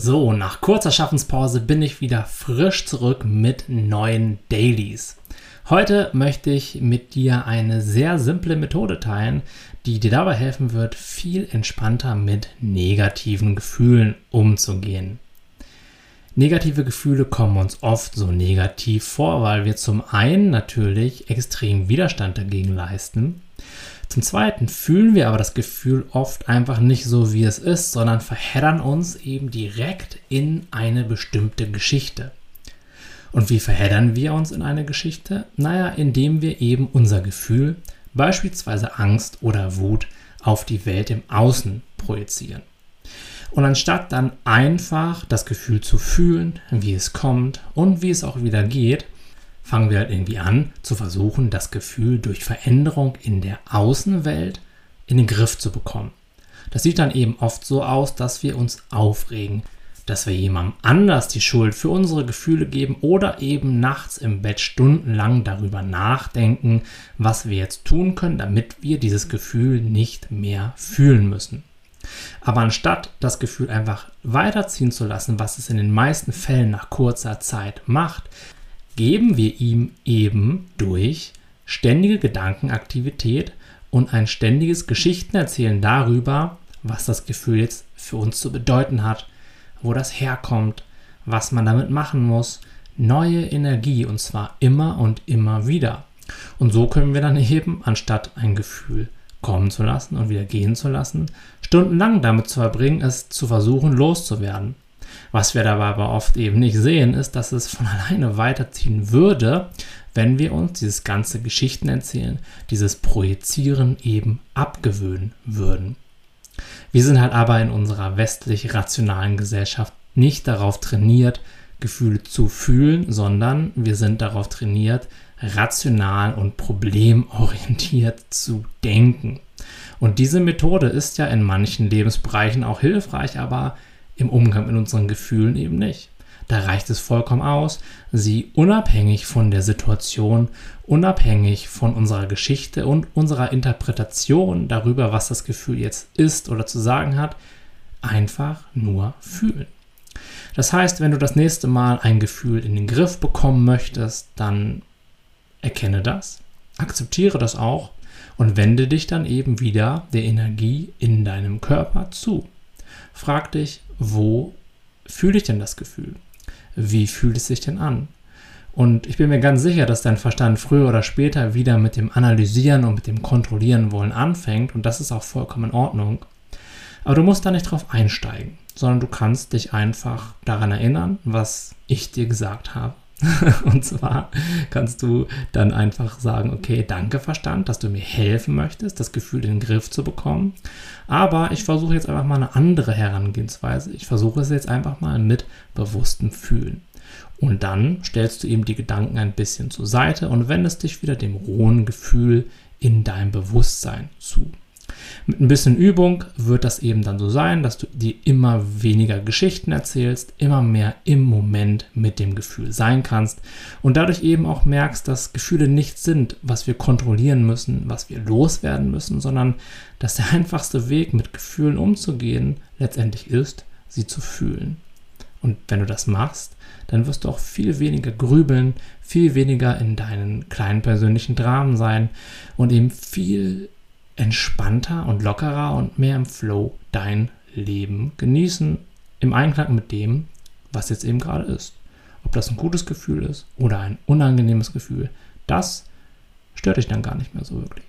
So, nach kurzer Schaffenspause bin ich wieder frisch zurück mit neuen Dailies. Heute möchte ich mit dir eine sehr simple Methode teilen, die dir dabei helfen wird, viel entspannter mit negativen Gefühlen umzugehen. Negative Gefühle kommen uns oft so negativ vor, weil wir zum einen natürlich extrem Widerstand dagegen leisten zum Zweiten fühlen wir aber das Gefühl oft einfach nicht so, wie es ist, sondern verheddern uns eben direkt in eine bestimmte Geschichte. Und wie verheddern wir uns in eine Geschichte? Naja, indem wir eben unser Gefühl, beispielsweise Angst oder Wut, auf die Welt im Außen projizieren. Und anstatt dann einfach das Gefühl zu fühlen, wie es kommt und wie es auch wieder geht, fangen wir halt irgendwie an zu versuchen, das Gefühl durch Veränderung in der Außenwelt in den Griff zu bekommen. Das sieht dann eben oft so aus, dass wir uns aufregen, dass wir jemandem anders die Schuld für unsere Gefühle geben oder eben nachts im Bett stundenlang darüber nachdenken, was wir jetzt tun können, damit wir dieses Gefühl nicht mehr fühlen müssen. Aber anstatt das Gefühl einfach weiterziehen zu lassen, was es in den meisten Fällen nach kurzer Zeit macht, geben wir ihm eben durch ständige Gedankenaktivität und ein ständiges Geschichtenerzählen darüber, was das Gefühl jetzt für uns zu bedeuten hat, wo das herkommt, was man damit machen muss, neue Energie und zwar immer und immer wieder. Und so können wir dann eben, anstatt ein Gefühl kommen zu lassen und wieder gehen zu lassen, stundenlang damit zu verbringen, es zu versuchen loszuwerden. Was wir dabei aber oft eben nicht sehen, ist, dass es von alleine weiterziehen würde, wenn wir uns dieses ganze Geschichten erzählen, dieses Projizieren eben abgewöhnen würden. Wir sind halt aber in unserer westlich rationalen Gesellschaft nicht darauf trainiert, Gefühle zu fühlen, sondern wir sind darauf trainiert, rational und problemorientiert zu denken. Und diese Methode ist ja in manchen Lebensbereichen auch hilfreich, aber im Umgang mit unseren Gefühlen eben nicht. Da reicht es vollkommen aus, sie unabhängig von der Situation, unabhängig von unserer Geschichte und unserer Interpretation darüber, was das Gefühl jetzt ist oder zu sagen hat, einfach nur fühlen. Das heißt, wenn du das nächste Mal ein Gefühl in den Griff bekommen möchtest, dann erkenne das, akzeptiere das auch und wende dich dann eben wieder der Energie in deinem Körper zu. Frag dich, wo fühle ich denn das Gefühl? Wie fühlt es sich denn an? Und ich bin mir ganz sicher, dass dein Verstand früher oder später wieder mit dem Analysieren und mit dem Kontrollieren wollen anfängt und das ist auch vollkommen in Ordnung. Aber du musst da nicht drauf einsteigen, sondern du kannst dich einfach daran erinnern, was ich dir gesagt habe. und zwar kannst du dann einfach sagen, okay, danke Verstand, dass du mir helfen möchtest, das Gefühl in den Griff zu bekommen. Aber ich versuche jetzt einfach mal eine andere Herangehensweise. Ich versuche es jetzt einfach mal mit bewusstem Fühlen. Und dann stellst du eben die Gedanken ein bisschen zur Seite und wendest dich wieder dem rohen Gefühl in deinem Bewusstsein zu. Mit ein bisschen Übung wird das eben dann so sein, dass du dir immer weniger Geschichten erzählst, immer mehr im Moment mit dem Gefühl sein kannst und dadurch eben auch merkst, dass Gefühle nichts sind, was wir kontrollieren müssen, was wir loswerden müssen, sondern dass der einfachste Weg, mit Gefühlen umzugehen, letztendlich ist, sie zu fühlen. Und wenn du das machst, dann wirst du auch viel weniger grübeln, viel weniger in deinen kleinen persönlichen Dramen sein und eben viel entspannter und lockerer und mehr im Flow dein Leben genießen, im Einklang mit dem, was jetzt eben gerade ist. Ob das ein gutes Gefühl ist oder ein unangenehmes Gefühl, das stört dich dann gar nicht mehr so wirklich.